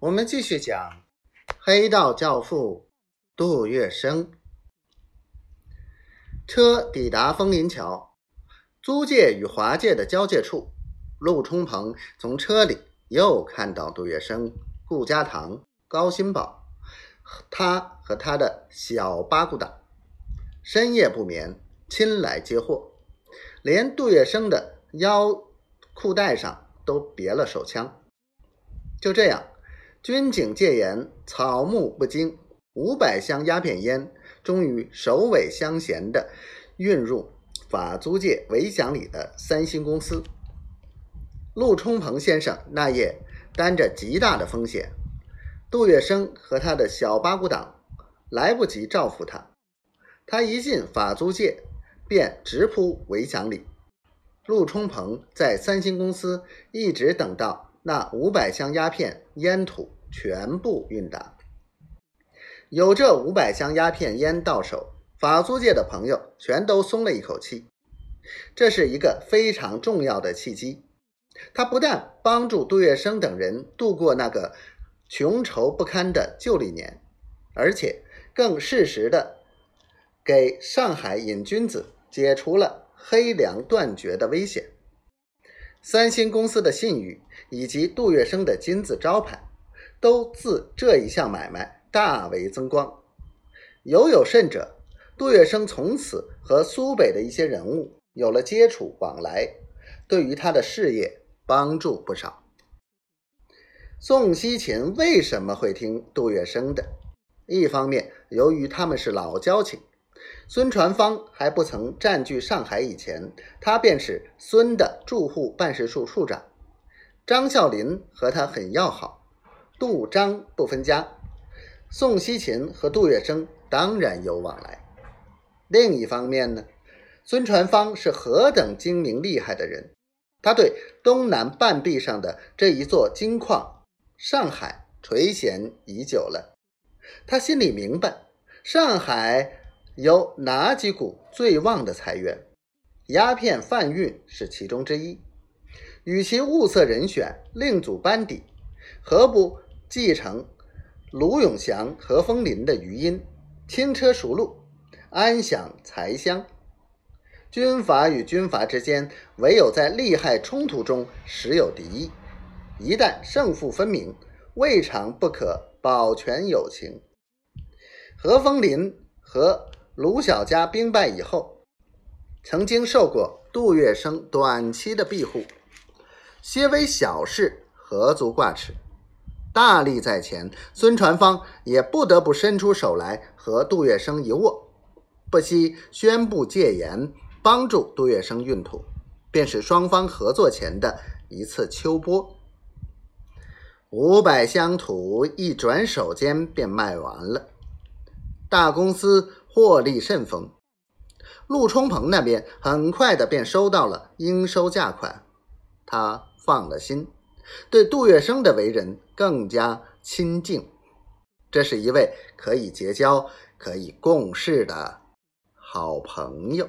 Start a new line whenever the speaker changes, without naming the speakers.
我们继续讲黑道教父杜月笙。车抵达枫林桥，租界与华界的交界处，陆冲鹏从车里又看到杜月笙、顾家堂、高新宝，他和他的小八股党深夜不眠，亲来接货，连杜月笙的腰裤带上都别了手枪。就这样。军警戒严，草木不惊，五百箱鸦片烟终于首尾相衔的运入法租界围墙里的三星公司。陆冲鹏先生那夜担着极大的风险，杜月笙和他的小八股党来不及照拂他，他一进法租界便直扑围墙里。陆冲鹏在三星公司一直等到。那五百箱鸦片烟土全部运达，有这五百箱鸦片烟到手，法租界的朋友全都松了一口气。这是一个非常重要的契机，他不但帮助杜月笙等人度过那个穷愁不堪的旧历年，而且更适时的给上海瘾君子解除了黑粮断绝的危险。三星公司的信誉以及杜月笙的金字招牌，都自这一项买卖大为增光。尤有甚者，杜月笙从此和苏北的一些人物有了接触往来，对于他的事业帮助不少。宋希勤为什么会听杜月笙的？一方面，由于他们是老交情。孙传芳还不曾占据上海以前，他便是孙的驻沪办事处处长。张啸林和他很要好，杜张不分家。宋希勤和杜月笙当然有往来。另一方面呢，孙传芳是何等精明厉害的人，他对东南半壁上的这一座金矿上海垂涎已久了。他心里明白，上海。有哪几股最旺的财源？鸦片贩运是其中之一。与其物色人选，另组班底，何不继承卢永祥、何风林的余荫，轻车熟路，安享财香？军阀与军阀之间，唯有在利害冲突中时有敌意，一旦胜负分明，未尝不可保全友情。何风林和。卢小家兵败以后，曾经受过杜月笙短期的庇护，些微小事何足挂齿？大利在前，孙传芳也不得不伸出手来和杜月笙一握，不惜宣布戒严，帮助杜月笙运土，便是双方合作前的一次秋波。五百箱土一转手间便卖完了，大公司。获利甚丰，陆冲鹏那边很快的便收到了应收价款，他放了心，对杜月笙的为人更加亲近。这是一位可以结交、可以共事的好朋友。